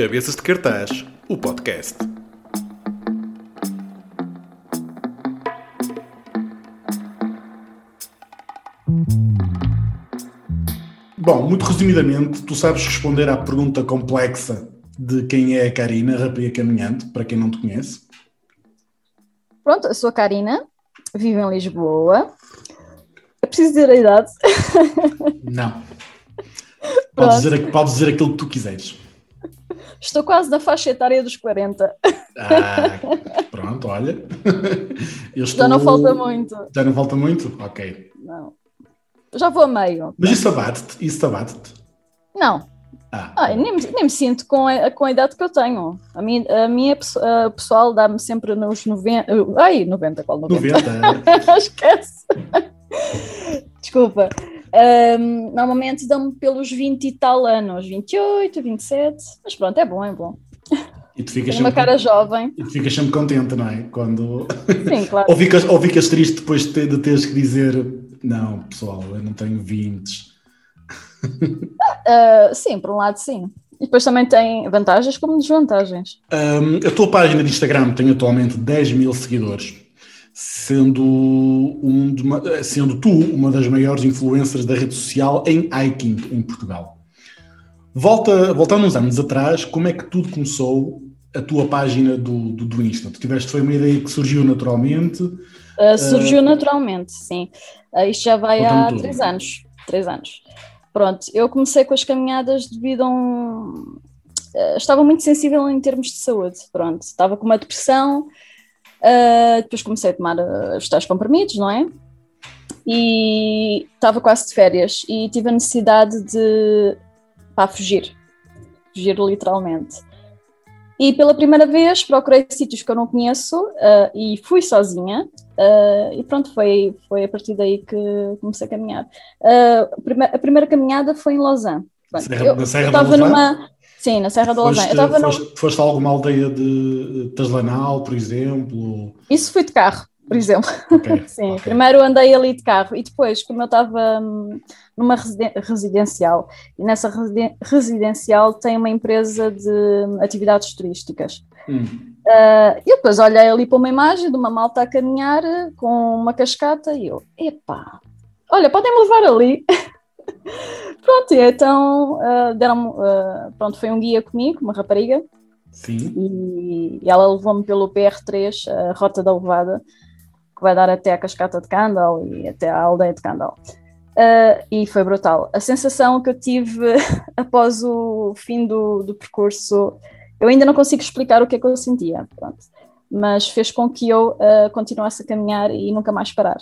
Cabeças de Cartaz, o podcast. Bom, muito resumidamente, tu sabes responder à pergunta complexa de quem é a Karina, rapariga caminhante, para quem não te conhece? Pronto, eu sou a Karina, vivo em Lisboa. Eu preciso dizer a idade? Não. Podes dizer, podes dizer aquilo que tu quiseres. Estou quase na faixa etária dos 40. Ah, pronto, olha. Estou... Já não falta muito. Já não falta muito? Ok. Não. Já vou a meio. Mas isso abate-te? Isso abate-te? Não. Ah. ah nem, me, nem me sinto com a, com a idade que eu tenho. A minha, a minha a pessoal dá-me sempre nos 90. Ai, 90, qual 90? 90. Esquece. Desculpa. Um, normalmente dão-me pelos 20 e tal anos, 28, 27, mas pronto, é bom, é bom. E tu ficas uma cara jovem. E tu ficas sempre contente, não é? Quando... Sim, claro. ou, ficas, ou ficas triste depois de, de teres que dizer: Não, pessoal, eu não tenho 20. Uh, sim, por um lado, sim. E depois também tem vantagens como desvantagens. Um, a tua página de Instagram tem atualmente 10 mil seguidores sendo, um uma, sendo tu uma das maiores influências da rede social em hiking em Portugal. Volta, voltando uns anos atrás, como é que tudo começou a tua página do, do, do Insta? Tu tiveste, foi uma ideia que surgiu naturalmente? Uh, surgiu uh, naturalmente, sim. Uh, isto já vai há tudo. três anos. Três anos. Pronto, eu comecei com as caminhadas devido a um... Uh, estava muito sensível em termos de saúde, pronto. Estava com uma depressão, Uh, depois comecei a tomar uh, os tais comprimidos, não é? E estava quase de férias e tive a necessidade de pá, fugir, fugir literalmente. E pela primeira vez procurei sítios que eu não conheço uh, e fui sozinha. Uh, e pronto, foi, foi a partir daí que comecei a caminhar. Uh, a, primeira, a, primeira, caminhada foi em Lausanne. Pronto, Serra, eu estava numa. Sim, na Serra do Lausanne. Foste, foste, foste a alguma aldeia de Taslanal, por exemplo? Isso fui de carro, por exemplo. Okay, Sim, okay. primeiro andei ali de carro e depois, como eu estava hum, numa residencial, e nessa residencial tem uma empresa de atividades turísticas. Hum. Uh, e depois olhei ali para uma imagem de uma malta a caminhar com uma cascata e eu, epá, olha, podem-me levar ali. pronto, então uh, deram uh, pronto, foi um guia comigo, uma rapariga. Sim. E, e ela levou-me pelo PR3, a Rota da Levada, que vai dar até a Cascata de Candal e até a aldeia de Candal. Uh, e foi brutal. A sensação que eu tive após o fim do, do percurso, eu ainda não consigo explicar o que é que eu sentia, pronto. mas fez com que eu uh, continuasse a caminhar e nunca mais parar.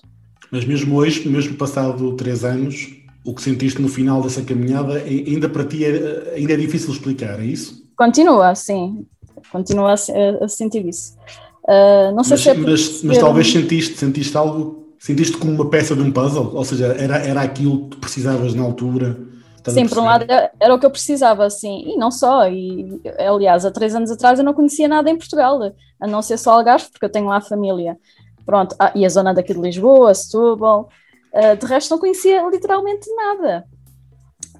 Mas mesmo hoje, mesmo passado três anos, o que sentiste no final dessa caminhada, ainda para ti é, ainda é difícil explicar, é isso? Continua, sim. Continua a, a sentir isso. Uh, não sei mas, se é mas, mas talvez sentiste, sentiste algo, sentiste como uma peça de um puzzle, ou seja, era, era aquilo que precisavas na altura. Sim, por um lado era o que eu precisava, sim, e não só, e aliás, há três anos atrás eu não conhecia nada em Portugal, a não ser só Algarve, porque eu tenho lá família. Pronto, ah, e a zona daqui de Lisboa, Setúbal, Uh, de resto, não conhecia literalmente nada.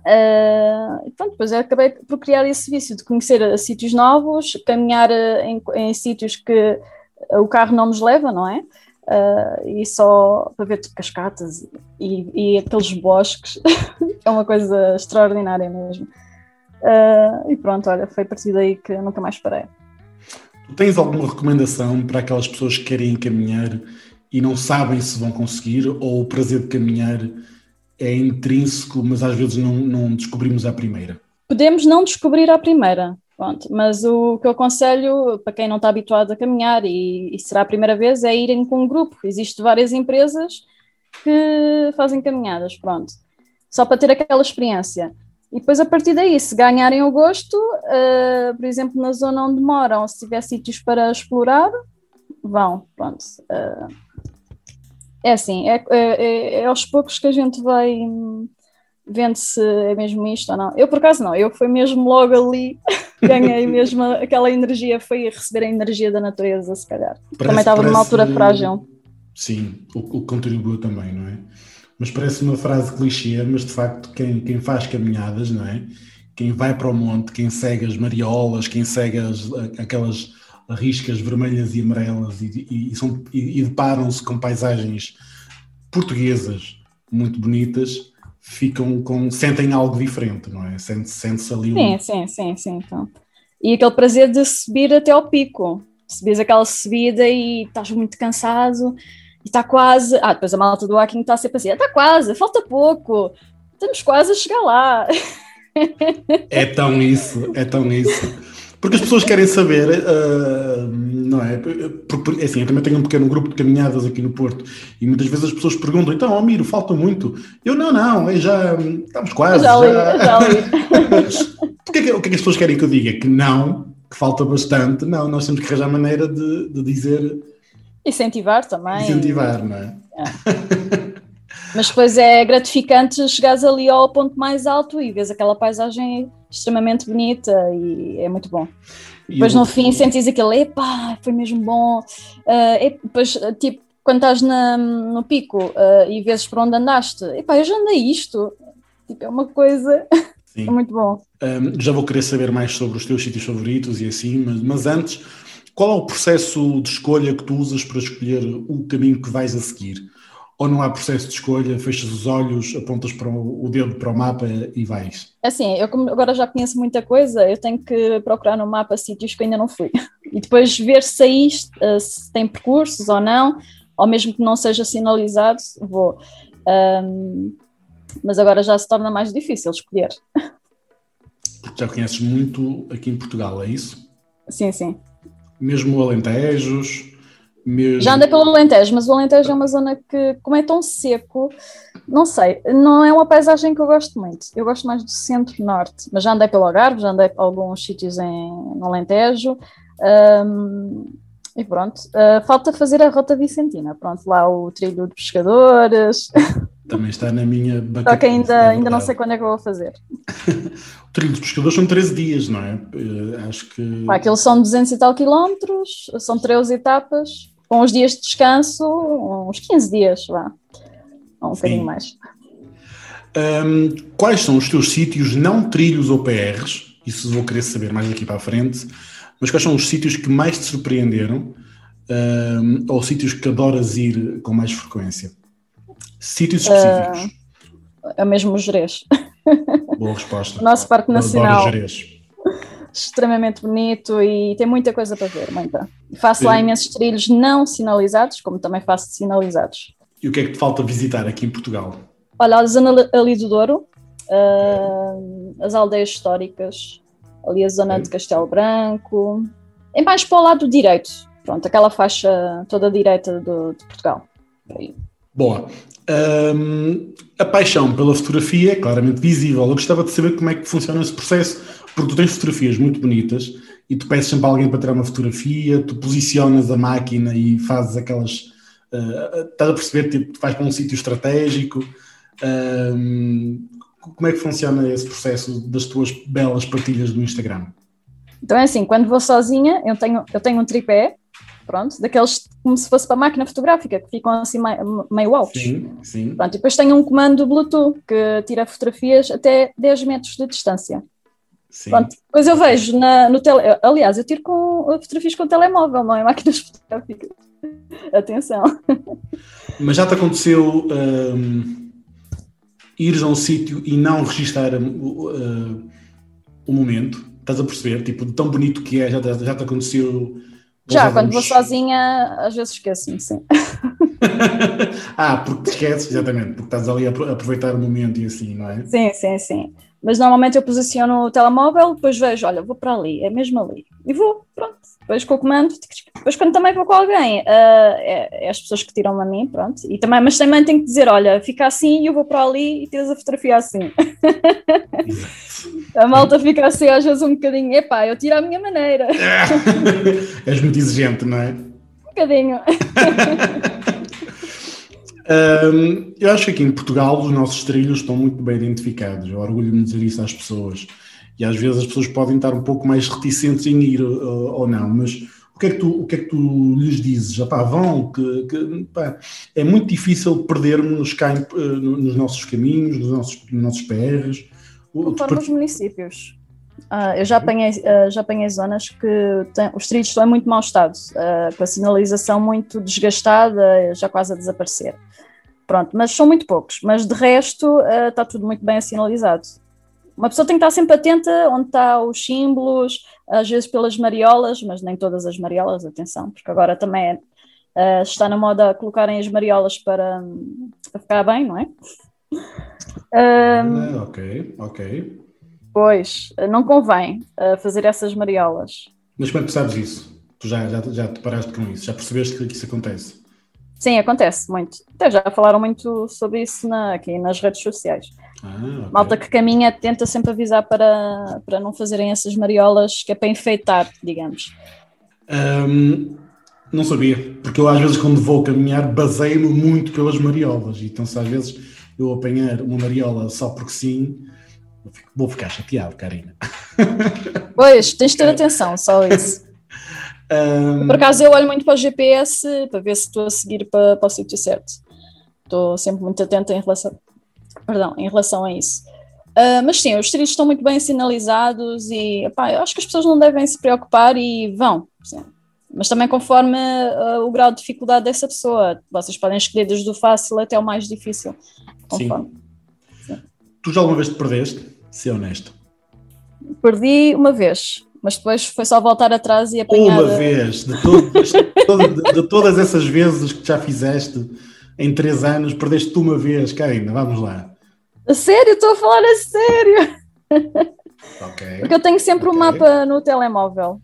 Uh, pronto, depois acabei por criar esse vício de conhecer uh, sítios novos, caminhar em, em, sítios que o carro não nos leva, não é? e só para ver tipo, cascatas e, e aqueles bosques, é uma coisa extraordinária mesmo. e pronto, olha, foi a partir daí que nunca mais parei. Tens alguma recomendação para aquelas pessoas que querem caminhar e não sabem se vão conseguir, ou o prazer de caminhar é intrínseco, mas às vezes não, não descobrimos à primeira? Podemos não descobrir à primeira, pronto, mas o que eu aconselho para quem não está habituado a caminhar e, e será a primeira vez é irem com um grupo. Existem várias empresas que fazem caminhadas, pronto, só para ter aquela experiência. E depois, a partir daí, se ganharem o gosto, uh, por exemplo, na zona onde moram, se tiver sítios para explorar, vão, pronto. Uh, é assim, é, é, é, é, aos poucos que a gente vai vendo se é mesmo isto ou não. Eu, por acaso, não, eu fui mesmo logo ali, ganhei mesmo aquela energia, foi receber a energia da natureza, se calhar. Parece, também estava parece, numa altura frágil. Sim, o, o que contribuiu também, não é? Mas parece uma frase clichê, mas de facto, quem, quem faz caminhadas, não é? quem vai para o monte, quem segue as mariolas, quem segue as, aquelas riscas vermelhas e amarelas e, e, e, são, e, deparam-se com paisagens portuguesas muito bonitas, ficam com, sentem algo diferente, não é? Sente-se sente ali um... Sim, sim, sim, sim. Então. E aquele prazer de subir até ao pico. Subires aquela subida e estás muito cansado e está quase. Ah, depois a malta do hacking está sempre assim: está quase, falta pouco, estamos quase a chegar lá. É tão isso, é tão isso. Porque as pessoas querem saber, uh, não é? Porque, assim, eu também tenho um pequeno grupo de caminhadas aqui no Porto e muitas vezes as pessoas perguntam: então, oh, Miro, falta muito? Eu, não, não, eu já estamos quase. Já já, já que é que, o que é que as pessoas querem que eu diga? Que não, que falta bastante. Não, nós temos que arranjar maneira de, de dizer. Incentivar também. Incentivar, não é? é. Mas depois é gratificante chegares ali ao ponto mais alto e vês aquela paisagem extremamente bonita e é muito bom. E depois eu... no fim sentes aquilo, epá, foi mesmo bom. Uh, e depois, tipo, quando estás na, no pico uh, e vês por onde andaste, epá, eu já andei isto. Tipo, é uma coisa. é muito bom. Um, já vou querer saber mais sobre os teus sítios favoritos e assim, mas, mas antes, qual é o processo de escolha que tu usas para escolher o caminho que vais a seguir? Ou não há processo de escolha, fechas os olhos, apontas para o, o dedo para o mapa e vais? Assim, eu como agora já conheço muita coisa, eu tenho que procurar no mapa sítios que ainda não fui. E depois ver se aí uh, se tem percursos ou não, ou mesmo que não seja sinalizado, vou. Um, mas agora já se torna mais difícil escolher. Porque já conheces muito aqui em Portugal, é isso? Sim, sim. Mesmo Alentejos, mesmo. Já andei pelo Alentejo, mas o Alentejo é uma zona que, como é tão seco, não sei, não é uma paisagem que eu gosto muito. Eu gosto mais do centro-norte, mas já andei pelo Algarve, já andei alguns sítios em, no Alentejo. Um, e pronto, uh, falta fazer a Rota Vicentina. Pronto, lá o trilho de pescadores. Também está na minha bancada. Só que ainda, é ainda não sei quando é que eu vou fazer. o trilho dos pescadores são 13 dias, não é? Uh, acho que. Pá, aqueles são 200 e tal quilómetros, são 13 etapas com os dias de descanso, uns 15 dias, vá, ou um Sim. bocadinho mais. Um, quais são os teus sítios, não trilhos ou PRs? Isso vou querer saber mais daqui para a frente, mas quais são os sítios que mais te surpreenderam um, ou sítios que adoras ir com mais frequência? Sítios específicos. Uh, é mesmo o Jerez. Boa resposta. Nosso Parque Nacional. Adoro Jerez extremamente bonito e tem muita coisa para ver, muita. Faço lá imensos trilhos não sinalizados, como também faço sinalizados. E o que é que te falta visitar aqui em Portugal? Olha, a zona ali do Douro, uh, as aldeias históricas, ali a zona de Castelo Branco, é mais para o lado direito, pronto, aquela faixa toda direita do, de Portugal. Boa. Um, a paixão pela fotografia é claramente visível. Eu gostava de saber como é que funciona esse processo porque tu tens fotografias muito bonitas e tu pedes sempre a alguém para tirar uma fotografia, tu posicionas a máquina e fazes aquelas. Uh, estás a perceber? Tipo, tu vais para um sítio estratégico. Uh, como é que funciona esse processo das tuas belas partilhas do Instagram? Então é assim, quando vou sozinha, eu tenho, eu tenho um tripé, pronto, daqueles como se fosse para a máquina fotográfica, que ficam assim meio, meio altos. Sim, sim. Pronto, e depois tenho um comando Bluetooth que tira fotografias até 10 metros de distância. Sim. Pronto, depois eu vejo na, no tele. Aliás, eu tiro com fotografias com telemóvel, não é máquinas fotográficas. Atenção. Mas já te aconteceu um, ires a um sítio e não registar uh, o momento? Estás a perceber? Tipo, de tão bonito que é, já, já te aconteceu. Já, quando vou sozinha, às vezes esqueço-me, sim. ah, porque te esqueces, exatamente, porque estás ali a aproveitar o momento e assim, não é? Sim, sim, sim. Mas normalmente eu posiciono o telemóvel, depois vejo, olha, vou para ali, é mesmo ali. E vou, pronto. Depois com o comando, depois quando também vou com alguém, uh, é, é, as pessoas que tiram a mim, pronto. E também, mas também tenho que dizer, olha, fica assim e eu vou para ali e tens a fotografia assim. a malta fica assim às vezes um bocadinho, epá, eu tiro à minha maneira. És muito exigente, não é? Um bocadinho. Um, eu acho que aqui em Portugal os nossos trilhos estão muito bem identificados. Eu orgulho-me de dizer isso às pessoas. E às vezes as pessoas podem estar um pouco mais reticentes em ir uh, ou não, mas o que é que tu, o que é que tu lhes dizes? Já pá, vão, que, que pá, é muito difícil perdermos cá em, uh, nos nossos caminhos, nos nossos, nos nossos PRs. Conforme os municípios. Uh, eu já apanhei, uh, já apanhei zonas que tem, os trilhos estão em muito mau estado, uh, com a sinalização muito desgastada, já quase a desaparecer. Pronto, mas são muito poucos. Mas de resto está tudo muito bem sinalizado. Uma pessoa tem que estar sempre atenta onde estão os símbolos, às vezes pelas mariolas, mas nem todas as mariolas, atenção, porque agora também é, está na moda colocarem as mariolas para, para ficar bem, não é? Um, ok, ok. Pois, não convém uh, fazer essas mariolas. Mas como é que sabes isso? Tu já, já, já te paraste com isso? Já percebeste que isso acontece? Sim, acontece muito. Até já falaram muito sobre isso na, aqui nas redes sociais. Ah, okay. Malta que caminha tenta sempre avisar para, para não fazerem essas mariolas, que é para enfeitar, digamos. Um, não sabia, porque eu às vezes quando vou caminhar baseio-me muito pelas mariolas, então se às vezes eu apanhar uma mariola só porque sim, Vou ficar chateado, Karina. Pois, tens de ter atenção, só isso. Um... Por acaso eu olho muito para o GPS para ver se estou a seguir para, para o sítio certo. Estou sempre muito atenta em relação, perdão, em relação a isso. Uh, mas sim, os trilhos estão muito bem sinalizados e epá, eu acho que as pessoas não devem se preocupar e vão. Sim. Mas também conforme uh, o grau de dificuldade dessa pessoa. Vocês podem escolher desde o fácil até o mais difícil. Conforme. Sim. Sim. Tu já alguma vez te perdeste? ser honesto. Perdi uma vez, mas depois foi só voltar atrás e apanhar. Uma vez, de, de, de, todas essas vezes que já fizeste em três anos, perdeste uma vez, Karina, vamos lá. A sério? Estou a falar a sério. Okay. Porque eu tenho sempre o okay. um mapa no telemóvel.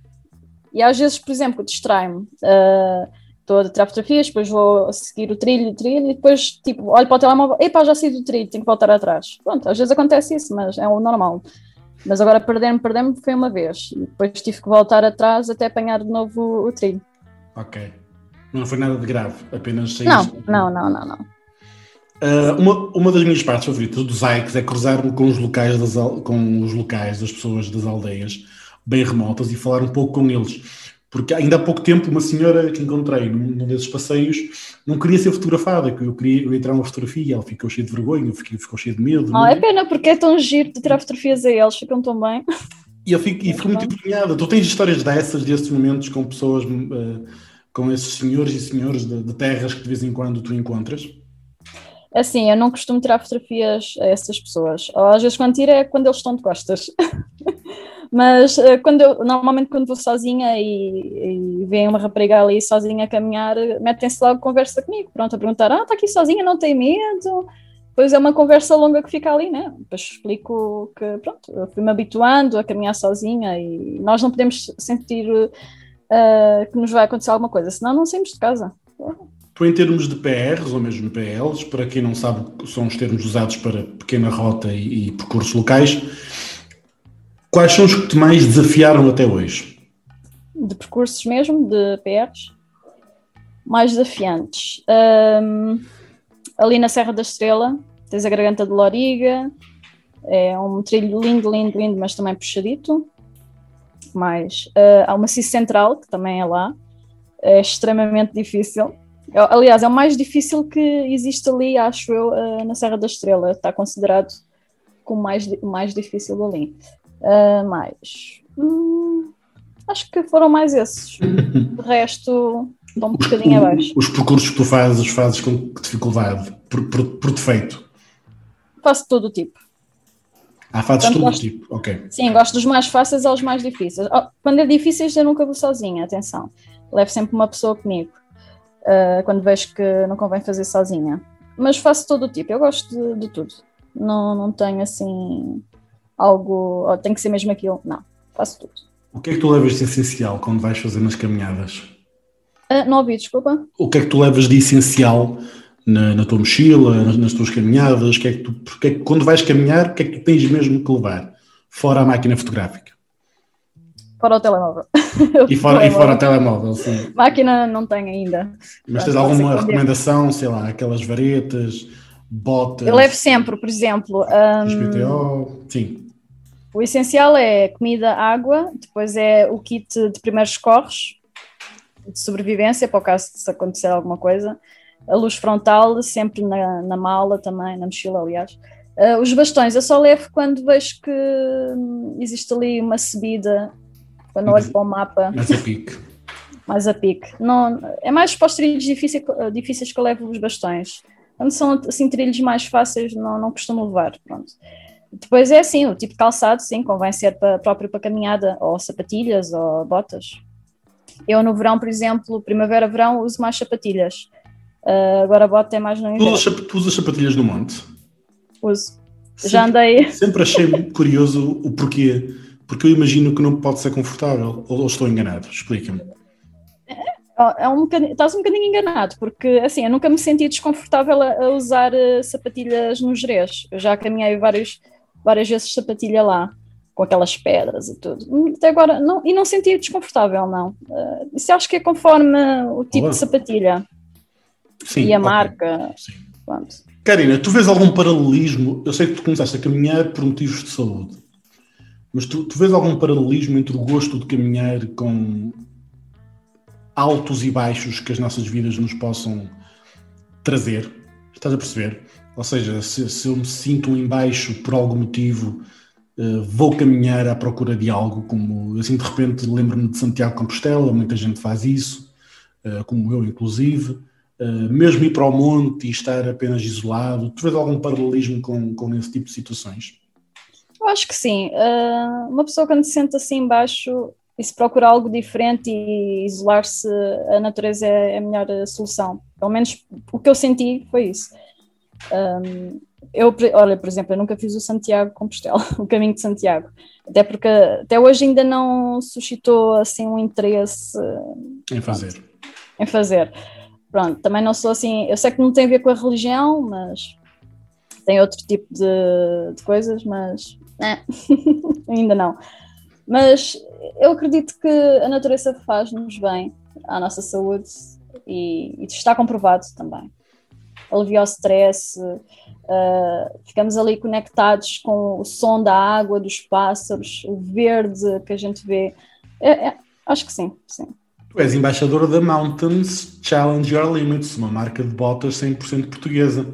E às vezes, por exemplo, distrai-me. Uh, estou a tirar fotografias, depois vou seguir o trilho, o trilho, e depois, tipo, olho para o telemóvel, epá, já saí do trilho, tenho que voltar atrás. Pronto, às vezes acontece isso, mas é o normal. Mas agora perder-me, perder-me foi uma vez, e depois tive que voltar atrás até apanhar de novo o, o trilho. Ok. Não foi nada de grave, apenas saíste... Não, não, não, não, não. Uh, uma, uma das minhas partes favoritas dos hikes é cruzar-me com os locais das, com os locais das pessoas das aldeias bem remotas e falar um pouco com eles porque ainda há pouco tempo uma senhora que encontrei num, desses passeios não queria ser fotografada, que eu queria eu entrar uma fotografia, ela ficou cheia de vergonha, fiquei, ficou cheia de medo. Ah, é? é pena, porque é tão giro de tirar fotografias a eles, ficam tão bem. E eu fico, e fico muito envergonhada. Tu tens histórias dessas, desses momentos com pessoas, uh, com esses senhores e senhores de, de, terras que de vez em quando tu encontras? Assim, eu não costumo tirar fotografias a essas pessoas. Ou às vezes quando tiro é quando eles estão de costas. Mas uh, quando eu, normalmente quando vou sozinha e, e vem uma rapariga ali sozinha a caminhar, metem-se logo conversa comigo, pronto, a perguntar, ah, está aqui sozinha, não tem medo? Pois é uma conversa longa que fica ali, né? Depois explico que, pronto, eu fui-me habituando a caminhar sozinha e nós não podemos sentir uh, que nos vai acontecer alguma coisa, senão não saímos de casa. Tu, em termos de PRs ou mesmo PLs, para quem não sabe, são os termos usados para pequena rota e, e percursos locais, Quais são os que te mais desafiaram até hoje? De percursos mesmo, de PRs? Mais desafiantes. Um, ali na Serra da Estrela, tens a Garganta de Loriga, é um trilho lindo, lindo, lindo, mas também puxadito. Mais, uh, há uma CIS Central, que também é lá, é extremamente difícil. Aliás, é o mais difícil que existe ali, acho eu, uh, na Serra da Estrela. Está considerado como mais, mais difícil ali. Uh, mais. Hum, acho que foram mais esses. De resto, estão um bocadinho abaixo. Os percursos que tu fazes, fazes com que dificuldade? Por, por, por defeito? Faço todo o tipo. Ah, fazes todo o tipo, ok. Sim, gosto dos mais fáceis aos mais difíceis. Oh, quando é difícil, eu nunca vou sozinha, atenção. Levo sempre uma pessoa comigo. Uh, quando vejo que não convém fazer sozinha. Mas faço todo o tipo, eu gosto de, de tudo. Não, não tenho assim algo, oh, tem que ser mesmo aquilo. Não, faço tudo. O que é que tu levas de essencial quando vais fazer nas caminhadas? Uh, não ouvi, desculpa. O que é que tu levas de essencial na, na tua mochila, nas, nas, tuas caminhadas? Que é que tu, porque é que, quando vais caminhar, o que é que tu tens mesmo que levar? Fora a máquina fotográfica. Fora o telemóvel. E fora, e fora o telemóvel, sim. Máquina não tenho ainda. Mas tens alguma recomendação, sei lá, aquelas varetas, botas? Eu levo sempre, por exemplo. Um, XPTO, sim. O essencial é comida, água, depois é o kit de primeiros corres, de sobrevivência, para o caso de se acontecer alguma coisa. A luz frontal, sempre na, na mala também, na mochila, aliás. Uh, os bastões eu só levo quando vejo que existe ali uma subida, quando olho para o mapa. Mais a pique. Mais a pique. Não, é mais para os trilhos difíceis, difíceis que eu levo os bastões. Quando são assim trilhos mais fáceis, não, não costumo levar. Pronto. Depois é assim, o tipo de calçado, sim, convém ser para, próprio para caminhada, ou sapatilhas, ou botas. Eu no verão, por exemplo, primavera-verão, uso mais sapatilhas. Uh, agora a bota é mais no inverno. Tu usas sapatilhas no monte? Uso. Sempre, Já andei. Sempre achei curioso o porquê. Porque eu imagino que não pode ser confortável. Ou, ou estou enganado? Explica-me. É, é um estás um bocadinho enganado, porque assim, eu nunca me senti desconfortável a, a usar uh, sapatilhas no Jerez. Eu já caminhei vários, várias vezes sapatilha lá, com aquelas pedras e tudo. Até agora, não, e não senti desconfortável, não. Uh, isso acho que é conforme o tipo Olá. de sapatilha. Sim, e a okay. marca. Sim. Pronto. Karina, tu vês algum paralelismo? Eu sei que tu começaste a caminhar por motivos de saúde, mas tu, tu vês algum paralelismo entre o gosto de caminhar com altos e baixos que as nossas vidas nos possam trazer? Estás a perceber? Ou seja, se, se eu me sinto em baixo por algum motivo, uh, vou caminhar à procura de algo, como assim de repente lembro-me de Santiago Compostela, muita gente faz isso, uh, como eu inclusive. Uh, mesmo ir para o monte e estar apenas isolado, tu vês algum paralelismo com, com esse tipo de situações? Eu acho que sim. uma pessoa quando se sente assim embaixo e se procura algo diferente e isolar-se, a natureza é a melhor solução. Pelo menos o que eu senti foi isso. Um, eu, olha, por exemplo, eu nunca fiz o Santiago Compostela, o caminho de Santiago, até porque até hoje ainda não suscitou assim um interesse em fazer. Pronto, em fazer. Pronto, também não sou assim, eu sei que não tem a ver com a religião, mas tem outro tipo de, de coisas, mas é, ainda não. Mas eu acredito que a natureza faz-nos bem à nossa saúde e, e está comprovado também alivia o stress, uh, ficamos ali conectados com o som da água, dos pássaros, o verde que a gente vê. É, é, acho que sim, sim. Tu és embaixadora da Mountains Challenge Your Limits, uma marca de botas 100% portuguesa.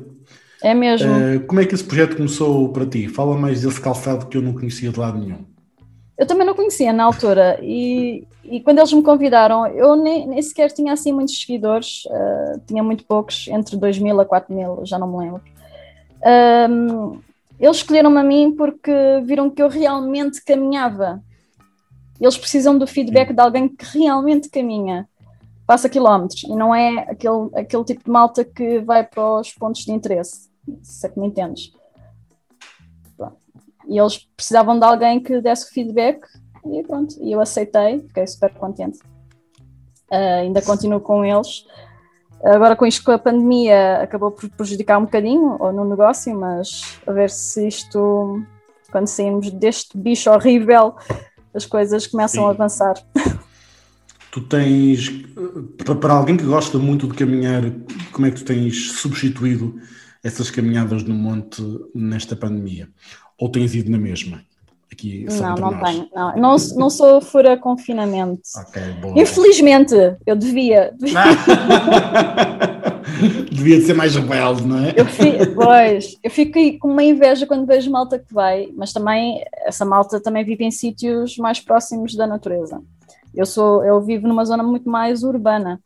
É mesmo. Uh, como é que esse projeto começou para ti? Fala mais desse calçado que eu não conhecia de lado nenhum. Eu também não conhecia na altura e, e quando eles me convidaram, eu nem, nem sequer tinha assim muitos seguidores, uh, tinha muito poucos, entre 2 mil a 4 mil, já não me lembro. Um, eles escolheram-me a mim porque viram que eu realmente caminhava. Eles precisam do feedback de alguém que realmente caminha, passa quilómetros, e não é aquele, aquele tipo de malta que vai para os pontos de interesse, se é que me entendes. E eles precisavam de alguém que desse feedback e pronto, e eu aceitei, fiquei super contente. Uh, ainda continuo com eles. Agora com isto com a pandemia acabou por prejudicar um bocadinho ou no negócio, mas a ver se isto, quando sairmos deste bicho horrível, as coisas começam Sim. a avançar. Tu tens, para alguém que gosta muito de caminhar, como é que tu tens substituído essas caminhadas no monte nesta pandemia? Ou tens ido na mesma? Aqui, não, não tenho. Não, não, não sou fora confinamento. Ok, boa. Infelizmente, eu devia. devia de ser mais rebelde, não é? Eu pois, eu fico com uma inveja quando vejo malta que vai, mas também essa malta também vive em sítios mais próximos da natureza. Eu sou, eu vivo numa zona muito mais urbana.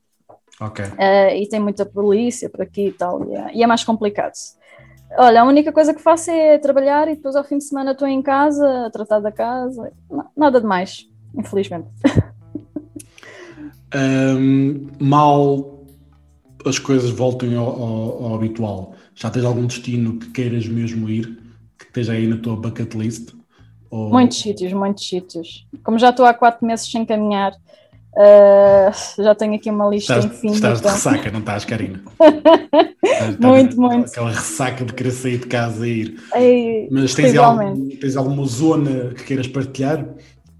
Ok. Uh, e tem muita polícia por aqui e tal, e é, e é mais complicado. Olha, a única coisa que faço é trabalhar e depois ao fim de semana estou em casa, a tratar da casa. Nada de mais, infelizmente. Um, mal as coisas voltem ao, ao, ao, habitual, já tens algum destino que queiras mesmo ir, que esteja aí na tua bucket list? Ou... Muitos sítios, muitos sítios. Como já estou há quatro meses sem caminhar, Uh, já tenho aqui uma lista estás, infinita. Estás de ressaca, não estás, Karina? muito, muito. Aquela ressaca de querer sair de casa e ir. Ei, Mas tens, algum, tens alguma zona que queiras partilhar?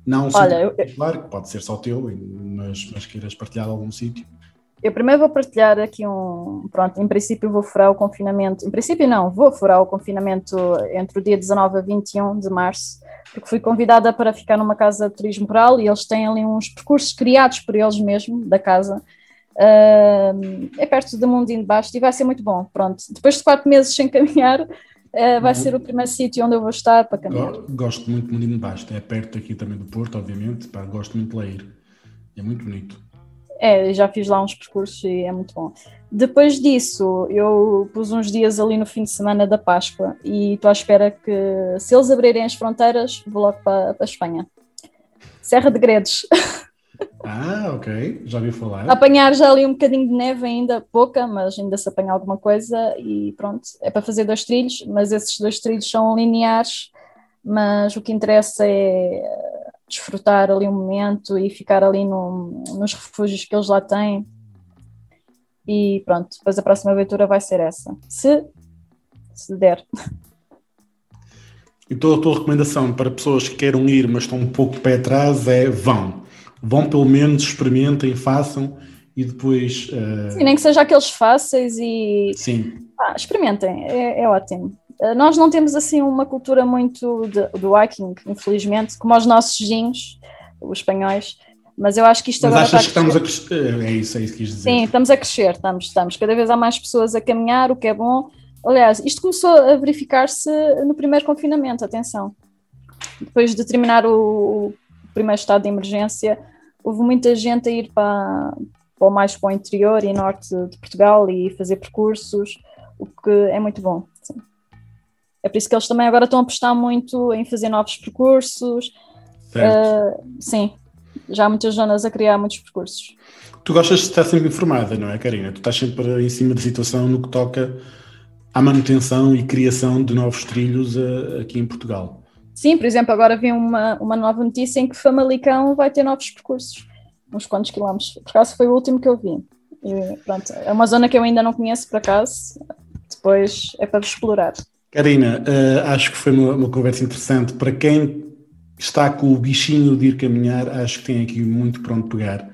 Não um Olha, eu, que pode ser só teu, mas, mas queiras partilhar algum sítio? Eu primeiro vou partilhar aqui um. Pronto, em princípio vou furar o confinamento. Em princípio, não, vou furar o confinamento entre o dia 19 a 21 de março porque fui convidada para ficar numa casa de turismo rural e eles têm ali uns percursos criados por eles mesmos, da casa. Uh, é perto do Mundinho de Baixo e vai ser muito bom. Pronto, depois de quatro meses sem caminhar, é, vai ser o primeiro sítio onde eu vou estar para caminhar. Gosto muito de Menino Basto, é perto aqui também do Porto, obviamente, pá, gosto muito de lá ir. É muito bonito. É, já fiz lá uns percursos e é muito bom. Depois disso, eu pus uns dias ali no fim de semana da Páscoa e estou à espera que, se eles abrirem as fronteiras, vou logo para, para a Espanha. Serra de Gredos. Ah, ok, já ouvi falar. Apanhar já ali um bocadinho de neve, ainda pouca, mas ainda se apanha alguma coisa e pronto. É para fazer dois trilhos, mas esses dois trilhos são lineares, mas o que interessa é desfrutar ali um momento e ficar ali no, nos refúgios que eles lá têm. E pronto, depois a próxima aventura vai ser essa. Se, se der. Então a tua recomendação para pessoas que queiram ir, mas estão um pouco de pé atrás, é vão vão pelo menos, experimentem, façam e depois. Uh... Sim, nem que seja aqueles fáceis e. Sim. Ah, experimentem, é, é ótimo. Uh, nós não temos assim uma cultura muito de, do hiking, infelizmente, como os nossos vizinhos, os espanhóis. Mas eu acho que isto Mas agora. achas que estamos a crescer? É isso, é isso que quis dizer. Sim, estamos a crescer, estamos, estamos. Cada vez há mais pessoas a caminhar, o que é bom. Aliás, isto começou a verificar-se no primeiro confinamento, atenção. Depois de terminar o, o primeiro estado de emergência, houve muita gente a ir para, para mais para o interior e norte de Portugal e fazer percursos, o que é muito bom. É por isso que eles também agora estão a apostar muito em fazer novos percursos. Uh, sim, já há muitas zonas a criar muitos percursos. Tu gostas de estar sempre informada, não é, Karina? Tu estás sempre em cima da situação no que toca à manutenção e criação de novos trilhos uh, aqui em Portugal. Sim, por exemplo, agora vi uma, uma nova notícia em que Famalicão vai ter novos percursos, uns quantos quilómetros. Por acaso foi o último que eu vi. E, pronto, é uma zona que eu ainda não conheço, por acaso. Depois é para explorar. Karina, uh, acho que foi uma, uma, conversa interessante. Para quem está com o bichinho de ir caminhar, acho que tem aqui muito pronto pegar.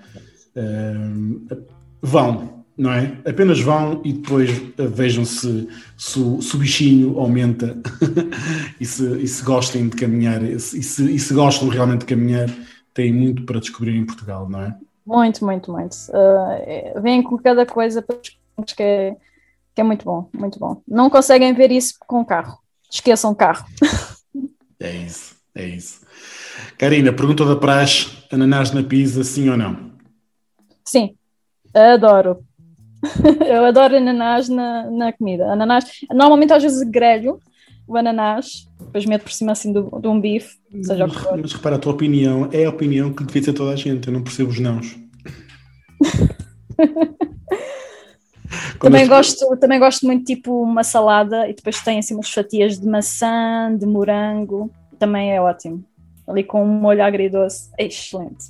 Uh, vão, não é? Apenas vão e depois eh, vejam se, se, se o bichinho aumenta e, se, e se gostem de caminhar e se, e se gostam realmente de caminhar, têm muito para descobrir em Portugal, não é? Muito, muito, muito. Uh, vêm com cada coisa que é, que é muito bom, muito bom. Não conseguem ver isso com carro. Esqueçam carro. é isso, é isso. Karina, pergunta da praxe, ananás na pizza, sim ou não? Sim, adoro. eu adoro ananás na, na comida. Ananás, normalmente às vezes grelho o ananás, depois meto por cima assim do, de um bife, seja mas, mas repara, a tua opinião é a opinião que devia ter toda a gente, eu não percebo os nãos. também, gosto, também gosto muito tipo uma salada e depois tem assim umas fatias de maçã, de morango, também é ótimo. Ali com um molho agridoce, é excelente.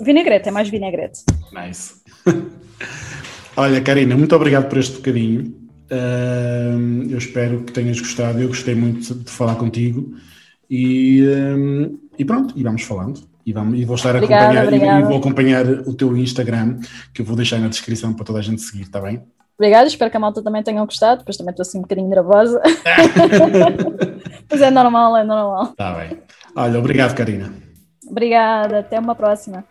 Vinagrete, é mais vinagrete. Nice. Olha, Karina, muito obrigado por este bocadinho. Uh, eu espero que tenhas gostado. Eu gostei muito de falar contigo. E, e pronto, e vamos falando. E, vamos, e vou estar a obrigada, acompanhar e, e, vou acompanhar o teu Instagram, que eu vou deixar na descrição para toda a gente seguir, está bem? Obrigada, espero que a malta também tenha gostado, depois também estou assim um bocadinho nervosa. Mas é normal, é normal. Está bem. Olha, obrigado, Karina. Obrigada, até uma próxima.